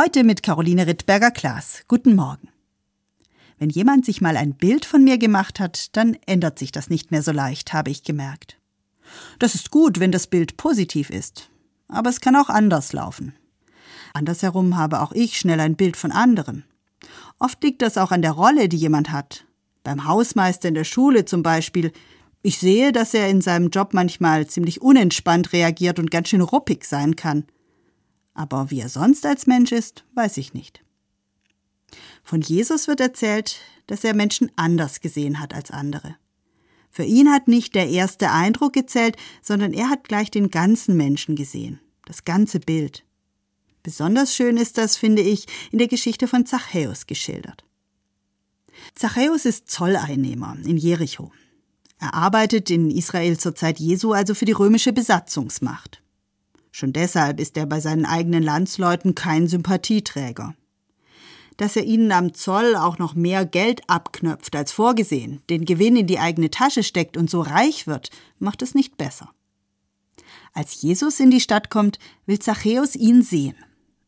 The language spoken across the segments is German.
Heute mit Caroline Rittberger-Klaas. Guten Morgen. Wenn jemand sich mal ein Bild von mir gemacht hat, dann ändert sich das nicht mehr so leicht, habe ich gemerkt. Das ist gut, wenn das Bild positiv ist. Aber es kann auch anders laufen. Andersherum habe auch ich schnell ein Bild von anderen. Oft liegt das auch an der Rolle, die jemand hat. Beim Hausmeister in der Schule zum Beispiel. Ich sehe, dass er in seinem Job manchmal ziemlich unentspannt reagiert und ganz schön ruppig sein kann aber wie er sonst als Mensch ist, weiß ich nicht. Von Jesus wird erzählt, dass er Menschen anders gesehen hat als andere. Für ihn hat nicht der erste Eindruck gezählt, sondern er hat gleich den ganzen Menschen gesehen, das ganze Bild. Besonders schön ist das, finde ich, in der Geschichte von Zachäus geschildert. Zachäus ist Zolleinnehmer in Jericho. Er arbeitet in Israel zur Zeit Jesu also für die römische Besatzungsmacht. Schon deshalb ist er bei seinen eigenen Landsleuten kein Sympathieträger. Dass er ihnen am Zoll auch noch mehr Geld abknöpft als vorgesehen, den Gewinn in die eigene Tasche steckt und so reich wird, macht es nicht besser. Als Jesus in die Stadt kommt, will Zachäus ihn sehen.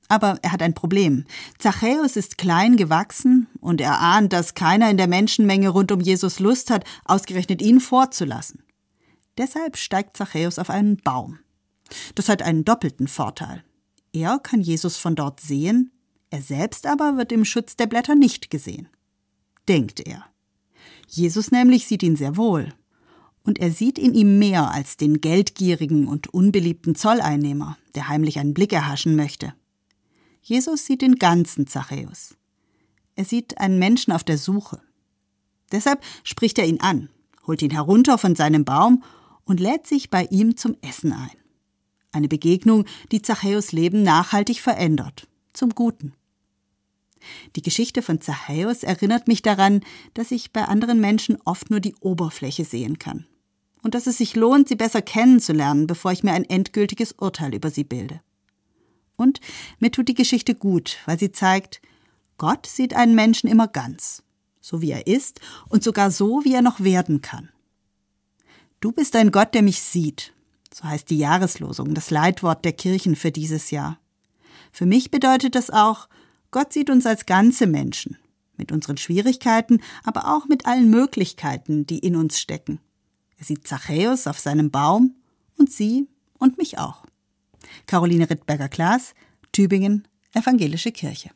Aber er hat ein Problem. Zachäus ist klein gewachsen und er ahnt, dass keiner in der Menschenmenge rund um Jesus Lust hat, ausgerechnet ihn vorzulassen. Deshalb steigt Zachäus auf einen Baum. Das hat einen doppelten Vorteil. Er kann Jesus von dort sehen, er selbst aber wird im Schutz der Blätter nicht gesehen. Denkt er. Jesus nämlich sieht ihn sehr wohl. Und er sieht in ihm mehr als den geldgierigen und unbeliebten Zolleinnehmer, der heimlich einen Blick erhaschen möchte. Jesus sieht den ganzen Zachäus. Er sieht einen Menschen auf der Suche. Deshalb spricht er ihn an, holt ihn herunter von seinem Baum und lädt sich bei ihm zum Essen ein. Eine Begegnung, die Zachäus Leben nachhaltig verändert. Zum Guten. Die Geschichte von Zachäus erinnert mich daran, dass ich bei anderen Menschen oft nur die Oberfläche sehen kann. Und dass es sich lohnt, sie besser kennenzulernen, bevor ich mir ein endgültiges Urteil über sie bilde. Und mir tut die Geschichte gut, weil sie zeigt, Gott sieht einen Menschen immer ganz, so wie er ist und sogar so, wie er noch werden kann. Du bist ein Gott, der mich sieht, so heißt die Jahreslosung, das Leitwort der Kirchen für dieses Jahr. Für mich bedeutet das auch, Gott sieht uns als ganze Menschen, mit unseren Schwierigkeiten, aber auch mit allen Möglichkeiten, die in uns stecken. Er sieht Zachäus auf seinem Baum und sie und mich auch. Caroline Rittberger-Klaas, Tübingen, Evangelische Kirche.